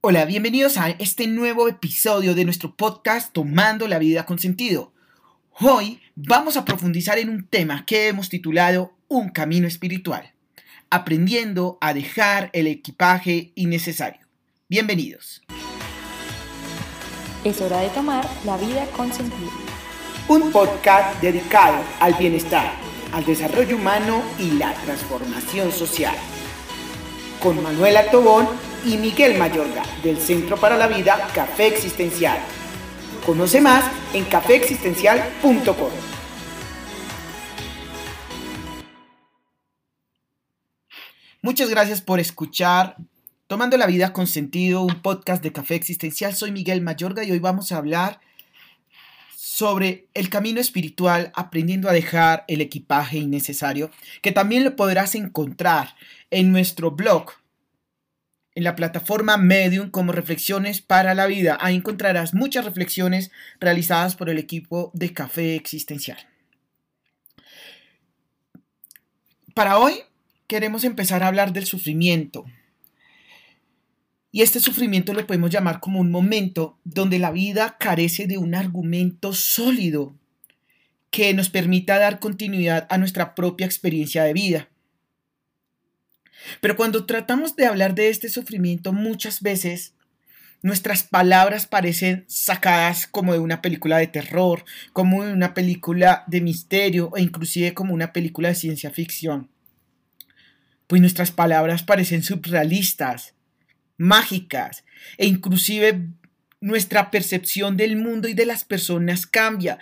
Hola, bienvenidos a este nuevo episodio de nuestro podcast Tomando la vida con sentido. Hoy vamos a profundizar en un tema que hemos titulado Un camino espiritual, aprendiendo a dejar el equipaje innecesario. Bienvenidos. Es hora de tomar la vida con sentido. Un podcast dedicado al bienestar, al desarrollo humano y la transformación social. Con Manuela Tobón y Miguel Mayorga del Centro para la Vida Café Existencial. Conoce más en cafeexistencial.com. Muchas gracias por escuchar Tomando la Vida con Sentido, un podcast de Café Existencial. Soy Miguel Mayorga y hoy vamos a hablar sobre el camino espiritual, aprendiendo a dejar el equipaje innecesario, que también lo podrás encontrar en nuestro blog en la plataforma Medium como Reflexiones para la Vida. Ahí encontrarás muchas reflexiones realizadas por el equipo de Café Existencial. Para hoy queremos empezar a hablar del sufrimiento. Y este sufrimiento lo podemos llamar como un momento donde la vida carece de un argumento sólido que nos permita dar continuidad a nuestra propia experiencia de vida. Pero cuando tratamos de hablar de este sufrimiento, muchas veces nuestras palabras parecen sacadas como de una película de terror, como de una película de misterio e inclusive como una película de ciencia ficción. Pues nuestras palabras parecen surrealistas, mágicas e inclusive nuestra percepción del mundo y de las personas cambia.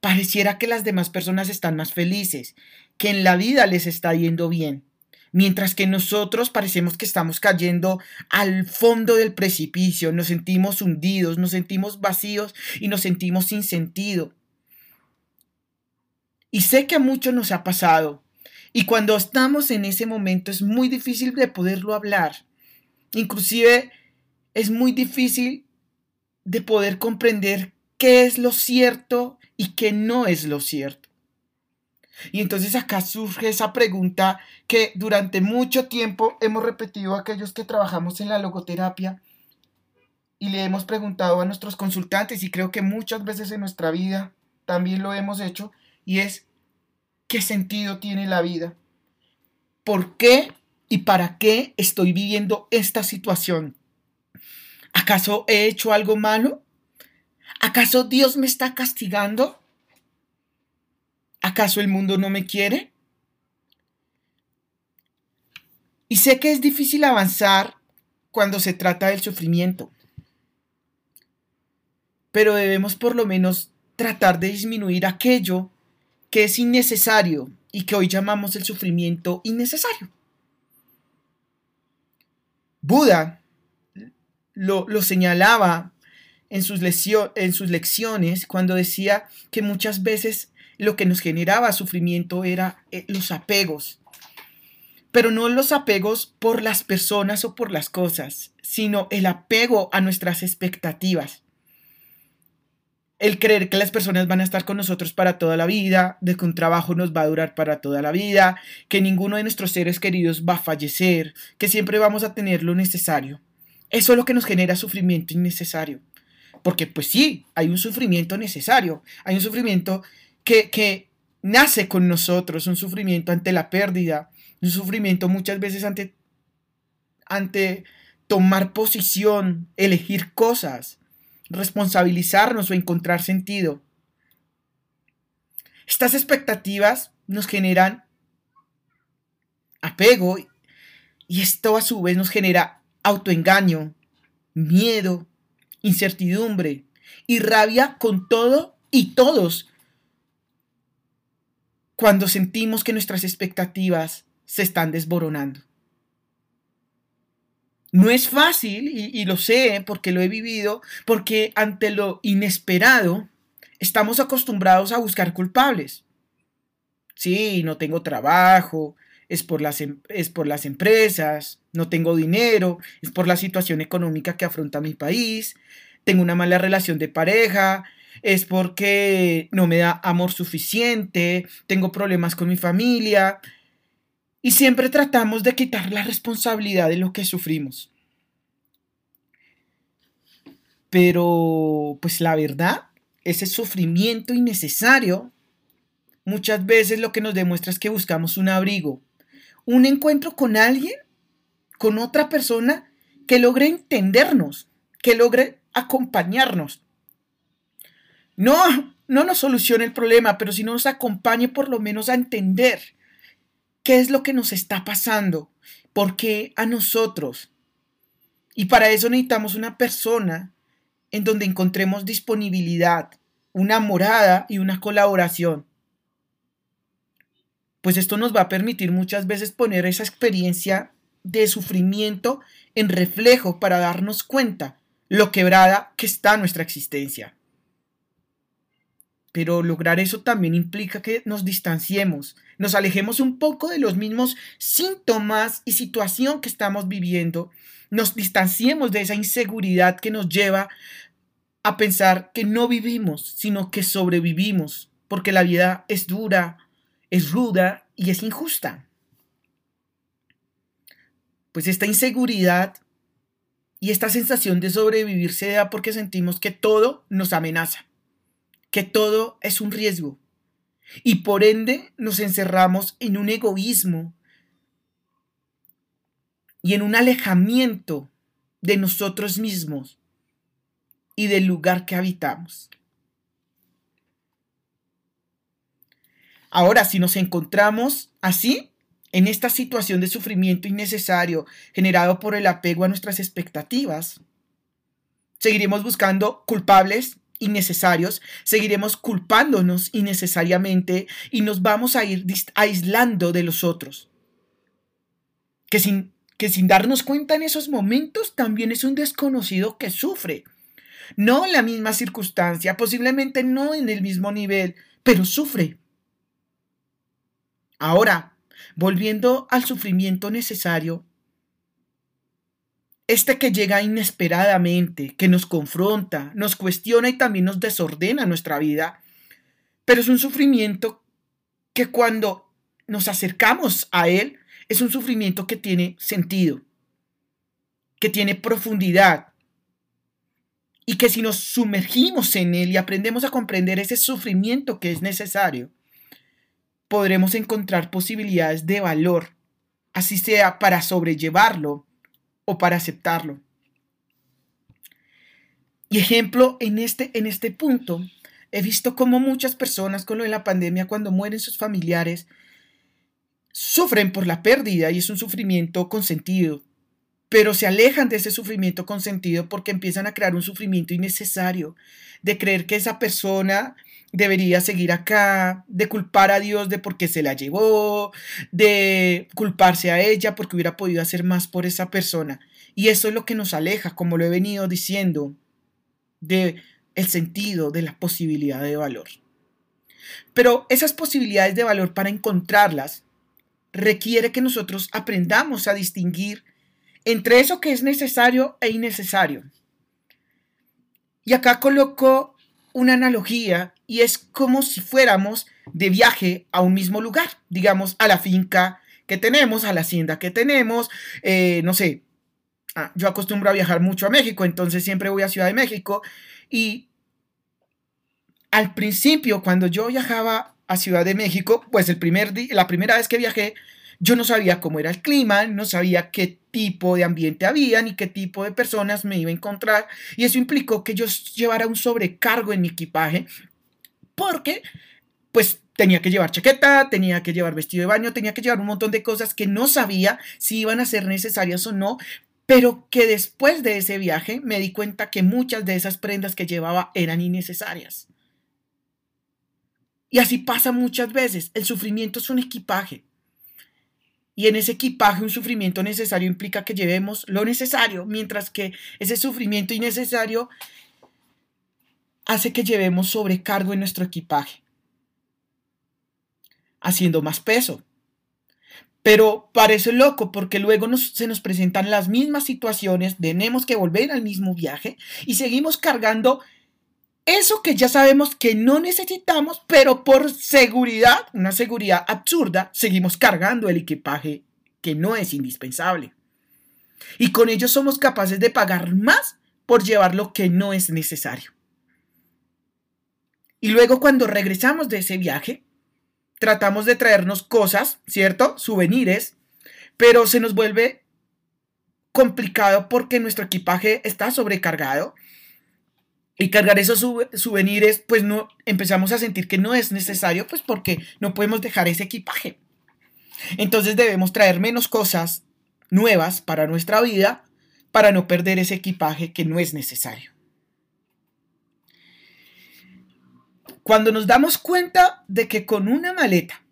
Pareciera que las demás personas están más felices, que en la vida les está yendo bien mientras que nosotros parecemos que estamos cayendo al fondo del precipicio, nos sentimos hundidos, nos sentimos vacíos y nos sentimos sin sentido. Y sé que a muchos nos ha pasado, y cuando estamos en ese momento es muy difícil de poderlo hablar. Inclusive es muy difícil de poder comprender qué es lo cierto y qué no es lo cierto. Y entonces acá surge esa pregunta que durante mucho tiempo hemos repetido a aquellos que trabajamos en la logoterapia y le hemos preguntado a nuestros consultantes y creo que muchas veces en nuestra vida también lo hemos hecho y es ¿qué sentido tiene la vida? ¿Por qué y para qué estoy viviendo esta situación? ¿Acaso he hecho algo malo? ¿Acaso Dios me está castigando? ¿Acaso el mundo no me quiere? Y sé que es difícil avanzar cuando se trata del sufrimiento, pero debemos por lo menos tratar de disminuir aquello que es innecesario y que hoy llamamos el sufrimiento innecesario. Buda lo, señalaba en sus lecciones cuando decía que muchas veces lo que nos generaba sufrimiento era eh, los apegos. Pero no los apegos por las personas o por las cosas, sino el apego a nuestras expectativas. El creer que las personas van a estar con nosotros para toda la vida, de que un trabajo nos va a durar para toda la vida, que ninguno de nuestros seres queridos va a fallecer, que siempre vamos a tener lo necesario. Eso es lo que nos genera sufrimiento innecesario. Porque pues sí, hay un sufrimiento necesario, hay un sufrimiento que, nace con nosotros, un sufrimiento ante la pérdida, un sufrimiento muchas veces ante, ante tomar posición, elegir cosas, responsabilizarnos o encontrar sentido. Estas expectativas nos generan apego y esto a su vez nos genera autoengaño, miedo, incertidumbre y rabia con todo y todos cuando sentimos que nuestras expectativas se están desboronando. No es fácil, y, lo sé porque lo he vivido, porque ante lo inesperado estamos acostumbrados a buscar culpables. Sí, no tengo trabajo, es por, las, em, es por las empresas, no tengo dinero, es por la situación económica que afronta mi país, tengo una mala relación de pareja, es porque no me da amor suficiente, tengo problemas con mi familia. Y siempre tratamos de quitar la responsabilidad de lo que sufrimos. Pero, pues la verdad, ese sufrimiento innecesario muchas veces lo que nos demuestra es que buscamos un abrigo, un encuentro con alguien, con otra persona que logre entendernos, que logre acompañarnos. No, no nos solucione el problema, pero si nos acompañe por lo menos a entender qué es lo que nos está pasando, por qué a nosotros. Y para eso necesitamos una persona en donde encontremos disponibilidad, una morada y una colaboración. Pues esto nos va a permitir muchas veces poner esa experiencia de sufrimiento en reflejo para darnos cuenta lo quebrada que está nuestra existencia. Pero lograr eso también implica que nos distanciemos, nos alejemos un poco de los mismos síntomas y situación que estamos viviendo, nos distanciemos de esa inseguridad que nos lleva a pensar que no vivimos, sino que sobrevivimos, porque la vida es dura, es ruda y es injusta. Pues esta inseguridad y esta sensación de sobrevivir se da porque sentimos que todo nos amenaza, que todo es un riesgo. Y por ende nos encerramos en un egoísmo y en un alejamiento de nosotros mismos y del lugar que habitamos. Ahora, si nos encontramos así, en esta situación de sufrimiento innecesario generado por el apego a nuestras expectativas, seguiremos buscando culpables innecesarios, seguiremos culpándonos innecesariamente y nos vamos a ir aislando de los otros. Que sin, que sin darnos cuenta en esos momentos también es un desconocido que sufre. No en la misma circunstancia, posiblemente no en el mismo nivel, pero sufre. Ahora, volviendo al sufrimiento necesario, este que llega inesperadamente, que nos confronta, nos cuestiona y también nos desordena nuestra vida, pero es un sufrimiento que cuando nos acercamos a él, es un sufrimiento que tiene sentido, que tiene profundidad, y que si nos sumergimos en él y aprendemos a comprender ese sufrimiento que es necesario, podremos encontrar posibilidades de valor, así sea para sobrellevarlo o para aceptarlo. Y ejemplo, en este, en este punto, he visto cómo muchas personas con lo de la pandemia, cuando mueren sus familiares, sufren por la pérdida y es un sufrimiento consentido, pero se alejan de ese sufrimiento consentido porque empiezan a crear un sufrimiento innecesario, de creer que esa persona debería seguir acá, de culpar a Dios de por qué se la llevó, de culparse a ella porque hubiera podido hacer más por esa persona. Y eso es lo que nos aleja, como lo he venido diciendo, de el sentido de la posibilidad de valor. Pero esas posibilidades de valor para encontrarlas requiere que nosotros aprendamos a distinguir entre eso que es necesario e innecesario. Y acá coloco una analogía y es como si fuéramos de viaje a un mismo lugar, digamos, a la finca que tenemos, a la hacienda que tenemos, eh, no sé, ah, yo acostumbro a viajar mucho a México, entonces siempre voy a Ciudad de México y al principio, cuando yo viajaba a Ciudad de México, pues el primer la primera vez que viajé, yo no sabía cómo era el clima, no sabía qué tipo de ambiente había ni qué tipo de personas me iba a encontrar y eso implicó que yo llevara un sobrecargo en mi equipaje porque pues tenía que llevar chaqueta, tenía que llevar vestido de baño, tenía que llevar un montón de cosas que no sabía si iban a ser necesarias o no, pero que después de ese viaje me di cuenta que muchas de esas prendas que llevaba eran innecesarias. Y así pasa muchas veces, el sufrimiento es un equipaje. Y en ese equipaje un sufrimiento necesario implica que llevemos lo necesario, mientras que ese sufrimiento innecesario hace que llevemos sobrecargo en nuestro equipaje, haciendo más peso. Pero parece loco porque luego se nos presentan las mismas situaciones, tenemos que volver al mismo viaje y seguimos cargando eso que ya sabemos que no necesitamos, pero por seguridad, una seguridad absurda, seguimos cargando el equipaje que no es indispensable. Y con ello somos capaces de pagar más por llevar lo que no es necesario. Y luego cuando regresamos de ese viaje, tratamos de traernos cosas, ¿cierto? Souvenirs, pero se nos vuelve complicado porque nuestro equipaje está sobrecargado y cargar esos souvenirs, pues no empezamos a sentir que no es necesario, pues porque no podemos dejar ese equipaje. Entonces debemos traer menos cosas nuevas para nuestra vida para no perder ese equipaje que no es necesario. Cuando nos damos cuenta de que con una maleta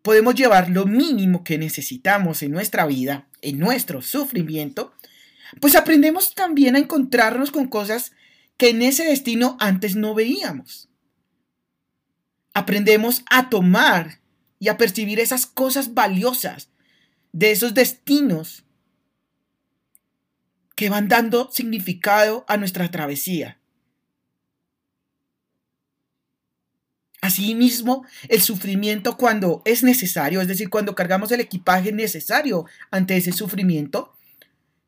podemos llevar lo mínimo que necesitamos en nuestra vida, en nuestro sufrimiento, pues aprendemos también a encontrarnos con cosas que en ese destino antes no veíamos. Aprendemos a tomar y a percibir esas cosas valiosas de esos destinos que van dando significado a nuestra travesía. Asimismo, el sufrimiento cuando es necesario, es decir, cuando cargamos el equipaje necesario ante ese sufrimiento,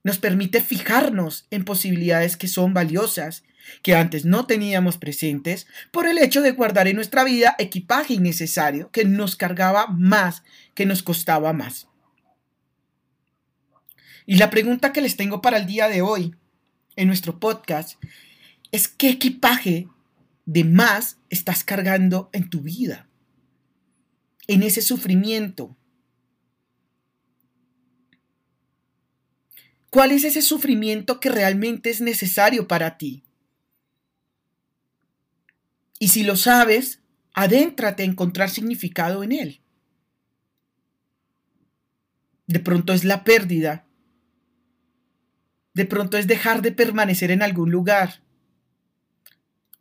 nos permite fijarnos en posibilidades que son valiosas, que antes no teníamos presentes, por el hecho de guardar en nuestra vida equipaje innecesario que nos cargaba más, que nos costaba más. Y la pregunta que les tengo para el día de hoy en nuestro podcast es qué equipaje de más estás cargando en tu vida, en ese sufrimiento, ¿Cuál es ese sufrimiento que realmente es necesario para ti? Y si lo sabes, adéntrate a encontrar significado en él. De pronto es la pérdida. De pronto es dejar de permanecer en algún lugar.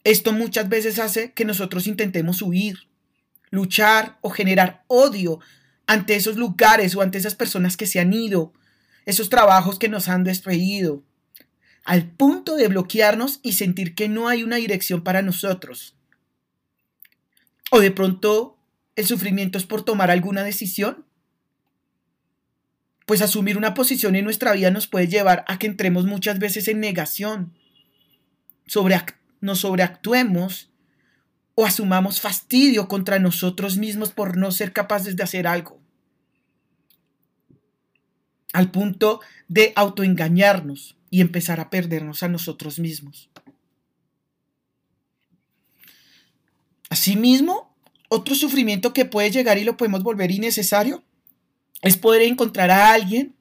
Esto muchas veces hace que nosotros intentemos huir, luchar o generar odio ante esos lugares o ante esas personas que se han ido esos trabajos que nos han despedido, al punto de bloquearnos y sentir que no hay una dirección para nosotros. O de pronto el sufrimiento es por tomar alguna decisión. Pues asumir una posición en nuestra vida nos puede llevar a que entremos muchas veces en negación, sobre, nos sobreactuemos o asumamos fastidio contra nosotros mismos por no ser capaces de hacer algo al punto de autoengañarnos y empezar a perdernos a nosotros mismos. Asimismo, otro sufrimiento que puede llegar y lo podemos volver innecesario es poder encontrar a alguien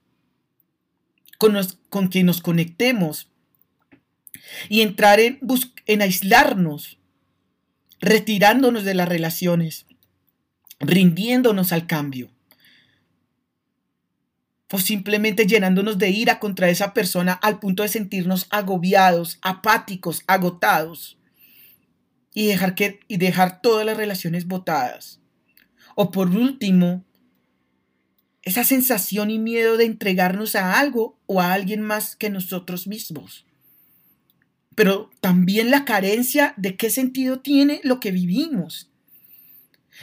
con, con quien nos conectemos y entrar en, en aislarnos, retirándonos de las relaciones, rindiéndonos al cambio o simplemente llenándonos de ira contra esa persona al punto de sentirnos agobiados, apáticos, agotados y dejar, que, y dejar todas las relaciones botadas. O por último, esa sensación y miedo de entregarnos a algo o a alguien más que nosotros mismos. Pero también la carencia de qué sentido tiene lo que vivimos.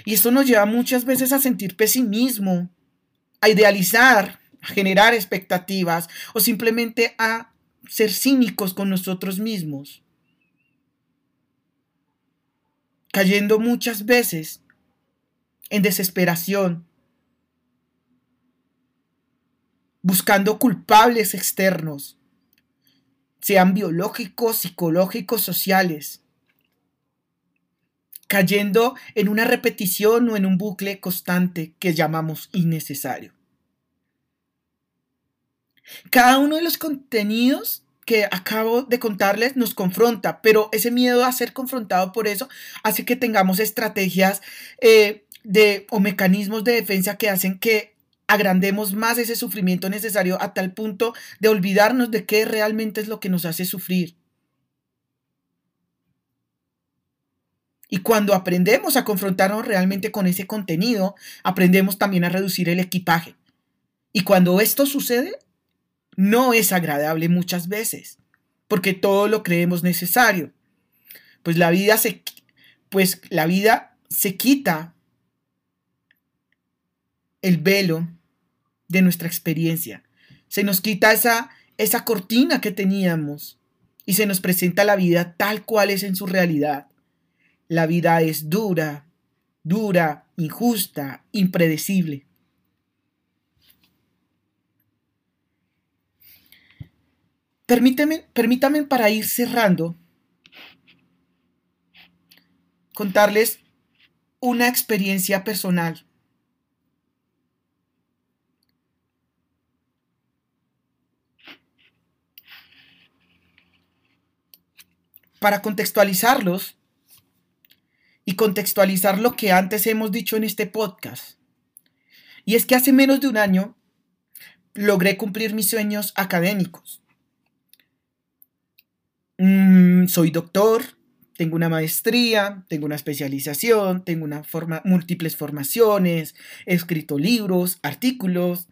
Y esto nos lleva muchas veces a sentir pesimismo, a idealizar generar expectativas o simplemente a ser cínicos con nosotros mismos. Cayendo muchas veces en desesperación, buscando culpables externos, sean biológicos, psicológicos, sociales, cayendo en una repetición o en un bucle constante que llamamos innecesario. Cada uno de los contenidos que acabo de contarles nos confronta, pero ese miedo a ser confrontado por eso hace que tengamos estrategias eh, de, o mecanismos de defensa que hacen que agrandemos más ese sufrimiento necesario a tal punto de olvidarnos de qué realmente es lo que nos hace sufrir. Y cuando aprendemos a confrontarnos realmente con ese contenido, aprendemos también a reducir el equipaje. Y cuando esto sucede, no es agradable muchas veces, porque todo lo creemos necesario. Pues la vida se, pues la vida se quita el velo de nuestra experiencia. Se nos quita esa, esa cortina que teníamos y se nos presenta la vida tal cual es en su realidad. La vida es dura, dura, injusta, impredecible. Permíteme, permítame para ir cerrando, contarles una experiencia personal. Para contextualizarlos y contextualizar lo que antes hemos dicho en este podcast. Y es que hace menos de un año logré cumplir mis sueños académicos. Mm, soy doctor, tengo una maestría, tengo una especialización, tengo una múltiples formaciones, he escrito libros, artículos.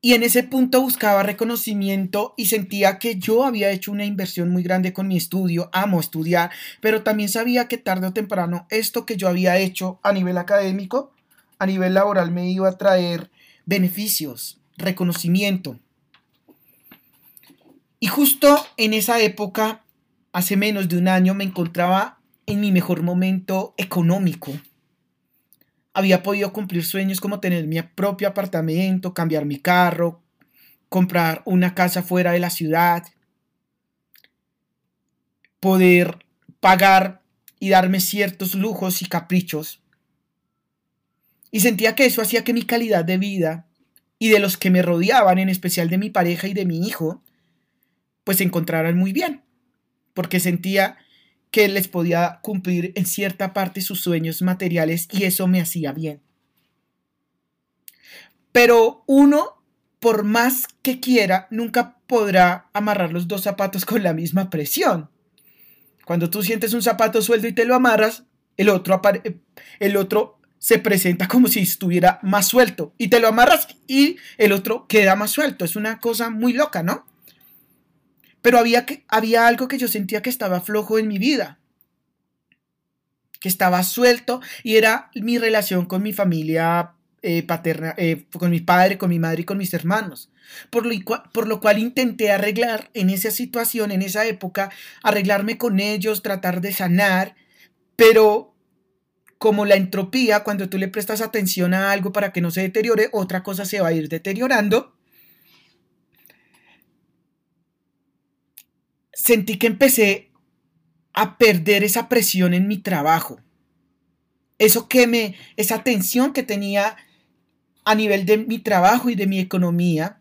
Y en ese punto buscaba reconocimiento y sentía que yo había hecho una inversión muy grande con mi estudio, amo estudiar, pero también sabía que tarde o temprano esto que yo había hecho a nivel académico, a nivel laboral me iba a traer beneficios, reconocimiento. Y justo en esa época, hace menos de un año, me encontraba en mi mejor momento económico. Había podido cumplir sueños como tener mi propio apartamento, cambiar mi carro, comprar una casa fuera de la ciudad, poder pagar y darme ciertos lujos y caprichos. Y sentía que eso hacía que mi calidad de vida y de los que me rodeaban, en especial de mi pareja y de mi hijo, pues se encontraran muy bien, porque sentía que les podía cumplir en cierta parte sus sueños materiales y eso me hacía bien. Pero uno, por más que quiera, nunca podrá amarrar los dos zapatos con la misma presión. Cuando tú sientes un zapato suelto y te lo amarras, el otro, el otro se presenta como si estuviera más suelto y te lo amarras y el otro queda más suelto. Es una cosa muy loca, ¿no? Pero había, que, había algo que yo sentía que estaba flojo en mi vida, que estaba suelto y era mi relación con mi familia eh, paterna, eh, con mi padre, con mi madre y con mis hermanos. Por lo, por lo cual intenté arreglar en esa situación, en esa época, arreglarme con ellos, tratar de sanar, pero como la entropía, cuando tú le prestas atención a algo para que no se deteriore, otra cosa se va a ir deteriorando. Sentí que empecé a perder esa presión en mi trabajo. Eso que me, esa tensión que tenía a nivel de mi trabajo y de mi economía.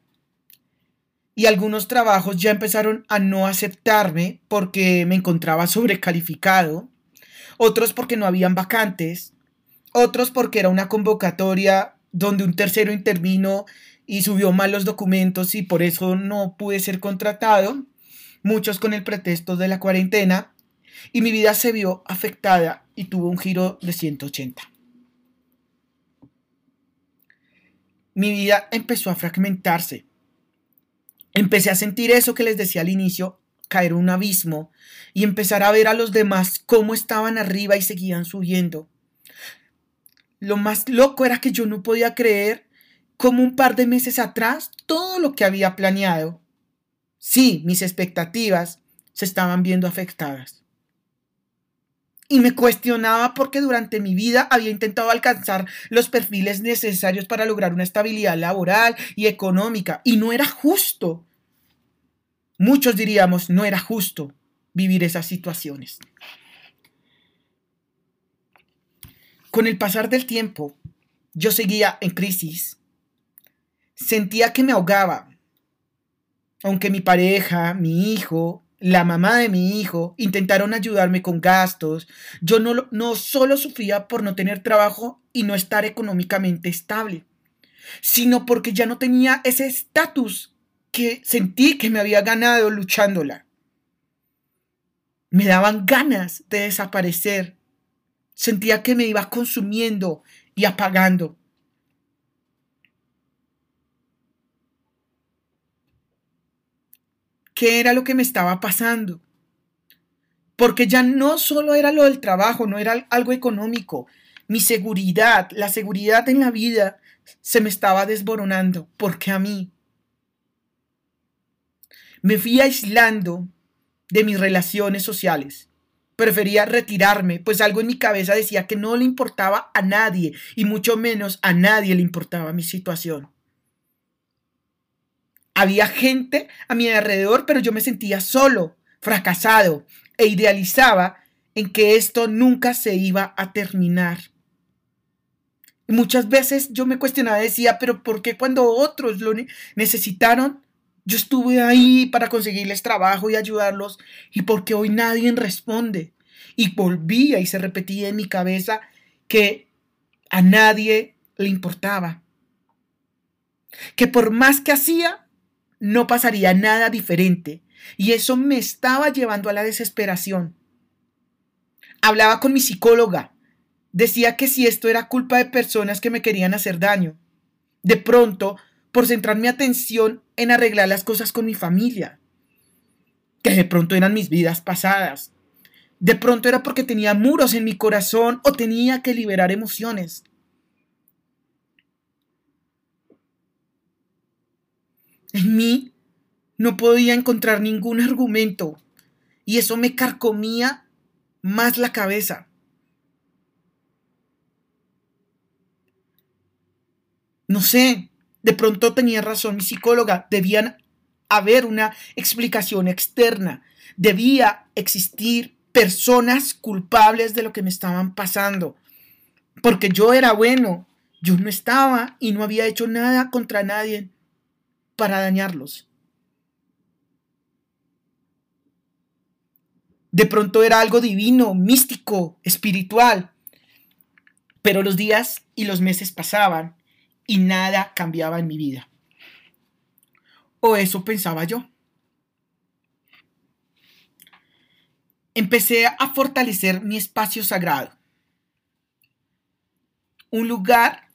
Y algunos trabajos ya empezaron a no aceptarme porque me encontraba sobrecalificado. Otros porque no habían vacantes. Otros porque era una convocatoria donde un tercero intervino y subió mal los documentos y por eso no pude ser contratado muchos con el pretexto de la cuarentena, y mi vida se vio afectada y tuvo un giro de 180. Mi vida empezó a fragmentarse. Empecé a sentir eso que les decía al inicio, caer un abismo y empezar a ver a los demás cómo estaban arriba y seguían subiendo. Lo más loco era que yo no podía creer cómo un par de meses atrás todo lo que había planeado Sí, mis expectativas se estaban viendo afectadas. Y me cuestionaba porque durante mi vida había intentado alcanzar los perfiles necesarios para lograr una estabilidad laboral y económica. Y no era justo. Muchos diríamos, no era justo vivir esas situaciones. Con el pasar del tiempo, yo seguía en crisis. Sentía que me ahogaba, aunque mi pareja, mi hijo, la mamá de mi hijo intentaron ayudarme con gastos, yo no, no solo sufría por no tener trabajo y no estar económicamente estable, sino porque ya no tenía ese estatus que sentí que me había ganado luchándola. Me daban ganas de desaparecer. Sentía que me iba consumiendo y apagando. Qué era lo que me estaba pasando. Porque ya no solo era lo del trabajo, no era algo económico. Mi seguridad, la seguridad en la vida se me estaba desboronando. ¿Por qué a mí? Me fui aislando de mis relaciones sociales. Prefería retirarme, pues algo en mi cabeza decía que no le importaba a nadie y mucho menos a nadie le importaba mi situación. Había gente a mi alrededor, pero yo me sentía solo, fracasado e idealizaba en que esto nunca se iba a terminar. Muchas veces yo me cuestionaba, decía, pero ¿por qué cuando otros lo necesitaron, yo estuve ahí para conseguirles trabajo y ayudarlos y porque hoy nadie responde. Y volvía y se repetía en mi cabeza que a nadie le importaba. Que por más que hacía, no pasaría nada diferente. Y eso me estaba llevando a la desesperación. Hablaba con mi psicóloga. Decía que si esto era culpa de personas que me querían hacer daño. De pronto por centrar mi atención en arreglar las cosas con mi familia, que de pronto eran mis vidas pasadas. De pronto era porque tenía muros en mi corazón o tenía que liberar emociones. En mí no podía encontrar ningún argumento y eso me carcomía más la cabeza. No sé, de pronto tenía razón mi psicóloga, debían haber una explicación externa, debía existir personas culpables de lo que me estaban pasando, porque yo era bueno, yo no estaba y no había hecho nada contra nadie para dañarlos. De pronto era algo divino, místico, espiritual. Pero los días y los meses pasaban y nada cambiaba en mi vida. O eso pensaba yo. Empecé a fortalecer mi espacio sagrado. Un lugar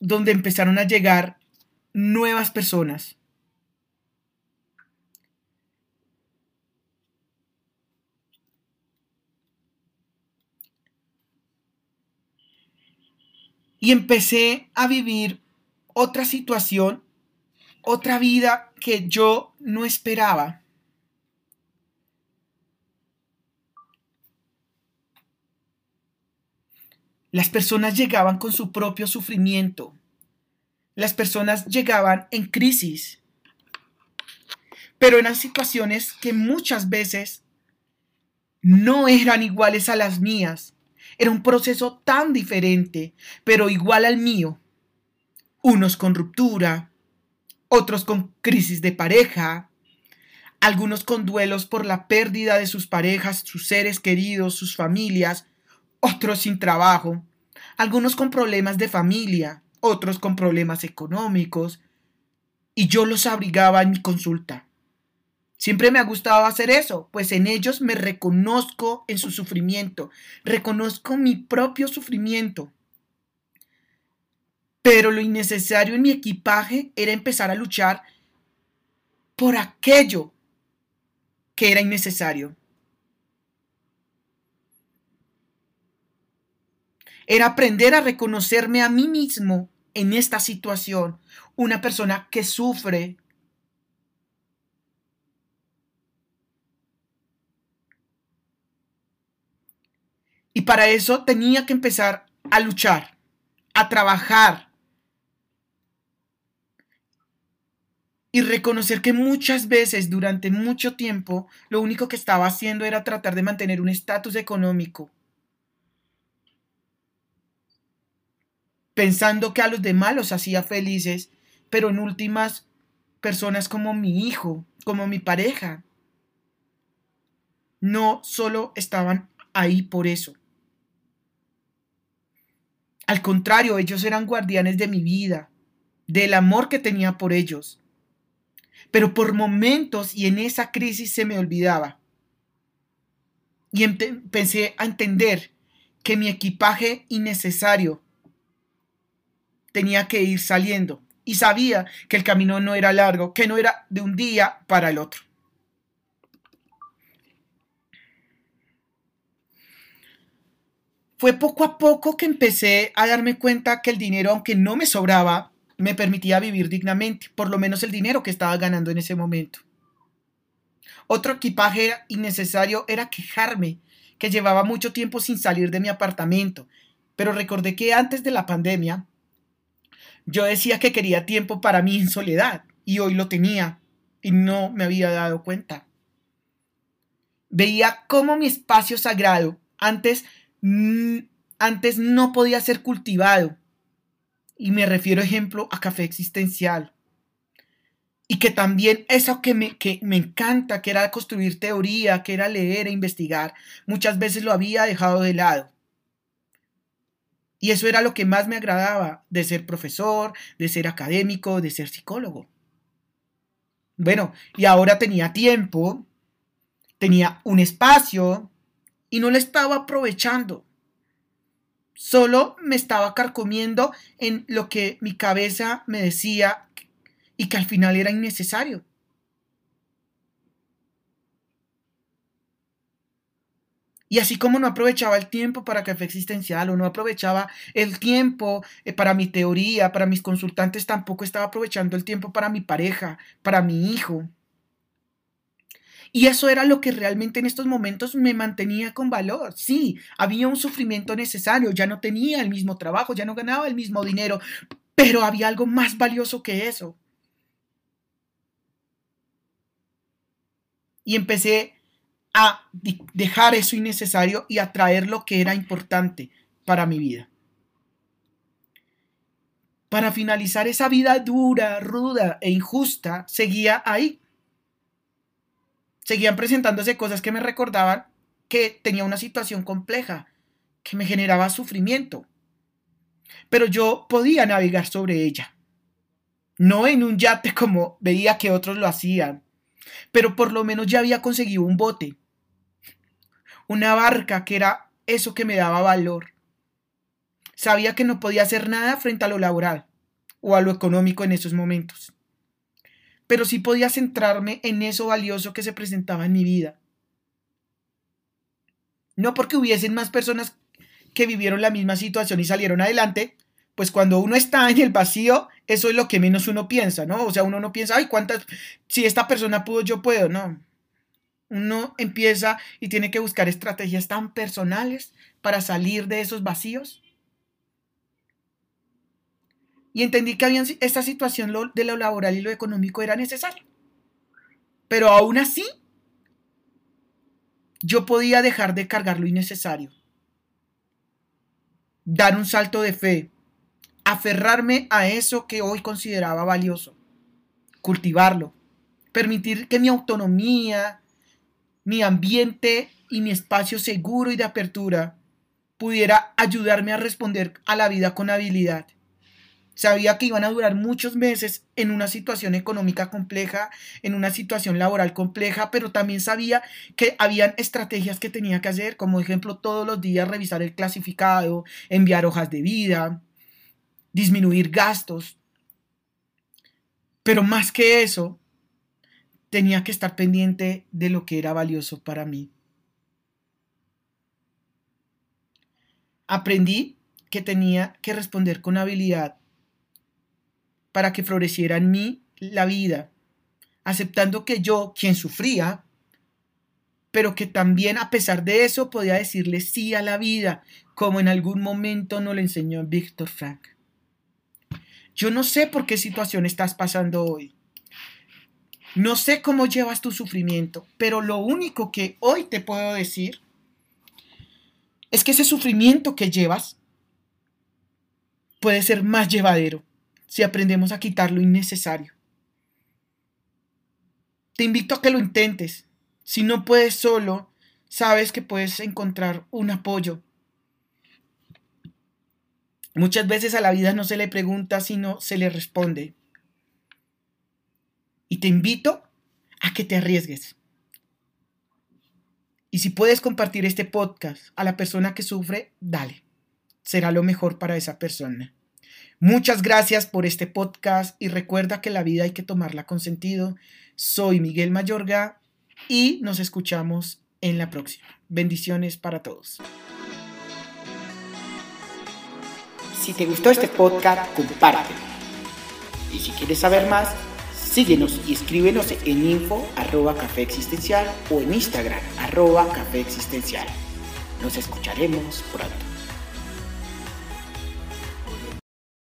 donde empezaron a llegar nuevas personas. y empecé a vivir otra situación, otra vida que yo no esperaba. Las personas llegaban con su propio sufrimiento. Las personas llegaban en crisis. Pero eran situaciones que muchas veces no eran iguales a las mías era un proceso tan diferente, pero igual al mío. Unos con ruptura, otros con crisis de pareja, algunos con duelos por la pérdida de sus parejas, sus seres queridos, sus familias, otros sin trabajo, algunos con problemas de familia, otros con problemas económicos, y yo los abrigaba en mi consulta. Siempre me ha gustado hacer eso, pues en ellos me reconozco en su sufrimiento, reconozco mi propio sufrimiento. Pero lo innecesario en mi equipaje era empezar a luchar por aquello que era innecesario. Era aprender a reconocerme a mí mismo en esta situación, una persona que sufre, Y para eso tenía que empezar a luchar, a trabajar y reconocer que muchas veces durante mucho tiempo lo único que estaba haciendo era tratar de mantener un estatus económico, pensando que a los demás los hacía felices, pero en últimas personas como mi hijo, como mi pareja, no solo estaban ahí por eso. Al contrario, ellos eran guardianes de mi vida, del amor que tenía por ellos. Pero por momentos y en esa crisis se me olvidaba. Y empecé a entender que mi equipaje innecesario tenía que ir saliendo. Y sabía que el camino no era largo, que no era de un día para el otro. Fue poco a poco que empecé a darme cuenta que el dinero, aunque no me sobraba, me permitía vivir dignamente, por lo menos el dinero que estaba ganando en ese momento. Otro equipaje innecesario era quejarme, que llevaba mucho tiempo sin salir de mi apartamento, pero recordé que antes de la pandemia yo decía que quería tiempo para mí en soledad y hoy lo tenía y no me había dado cuenta. Veía cómo mi espacio sagrado antes, antes no podía ser cultivado. Y me refiero, ejemplo, a café existencial. Y que también eso que me, que me encanta, que era construir teoría, que era leer e investigar, muchas veces lo había dejado de lado. Y eso era lo que más me agradaba de ser profesor, de ser académico, de ser psicólogo. Bueno, y ahora tenía tiempo, tenía un espacio y no lo estaba aprovechando. Solo me estaba carcomiendo en lo que mi cabeza me decía y que al final era innecesario. Y así como no aprovechaba el tiempo para café existencial o no aprovechaba el tiempo eh, para mi teoría, para mis consultantes, tampoco estaba aprovechando el tiempo para mi pareja, para mi hijo. Y eso era lo que realmente en estos momentos me mantenía con valor. Sí, había un sufrimiento necesario, ya no tenía el mismo trabajo, ya no ganaba el mismo dinero, pero había algo más valioso que eso. Y empecé a dejar eso innecesario y a traer lo que era importante para mi vida. Para finalizar esa vida dura, ruda e injusta, seguía ahí. Seguían presentándose cosas que me recordaban que tenía una situación compleja, que me generaba sufrimiento. Pero yo podía navegar sobre ella. No en un yate como veía que otros lo hacían, pero por lo menos ya había conseguido un bote una barca que era eso que me daba valor. Sabía que no podía hacer nada frente a lo laboral o a lo económico en esos momentos, pero sí podía centrarme en eso valioso que se presentaba en mi vida. No porque hubiesen más personas que vivieron la misma situación y salieron adelante, pues cuando uno está en el vacío, eso es lo que menos uno piensa, ¿no? O sea, uno no piensa, ay, cuántas, si esta persona pudo, yo puedo, no. Uno empieza y tiene que buscar estrategias tan personales para salir de esos vacíos. Y entendí que esta situación de lo laboral y lo económico era necesaria. Pero aún así, yo podía dejar de cargar lo innecesario. Dar un salto de fe. Aferrarme a eso que hoy consideraba valioso. Cultivarlo. Permitir que mi autonomía, mi ambiente y mi espacio seguro y de apertura pudiera ayudarme a responder a la vida con habilidad. Sabía que iban a durar muchos meses en una situación económica compleja, en una situación laboral compleja, pero también sabía que habían estrategias que tenía que hacer, como ejemplo todos los días revisar el clasificado, enviar hojas de vida, disminuir gastos. Pero más que eso, tenía que estar pendiente de lo que era valioso para mí. Aprendí que tenía que responder con habilidad para que floreciera en mí la vida, aceptando que yo, quien sufría, pero que también a pesar de eso podía decirle sí a la vida, como en algún momento nos lo enseñó Víctor Frank. Yo no sé por qué situación estás pasando hoy. No sé cómo llevas tu sufrimiento, pero lo único que hoy te puedo decir es que ese sufrimiento que llevas puede ser más llevadero si aprendemos a quitar lo innecesario. Te invito a que lo intentes. Si no puedes solo, sabes que puedes encontrar un apoyo. Muchas veces a la vida no se le pregunta, sino se le responde. Y te invito a que te arriesgues. Y si puedes compartir este podcast a la persona que sufre, dale. Será lo mejor para esa persona. Muchas gracias por este podcast y recuerda que la vida hay que tomarla con sentido. Soy Miguel Mayorga y nos escuchamos en la próxima. Bendiciones para todos. Si te gustó este podcast, compártelo. Y si quieres saber más, síguenos y escríbenos en info arroba café existencial o en Instagram arroba café existencial. Nos escucharemos pronto.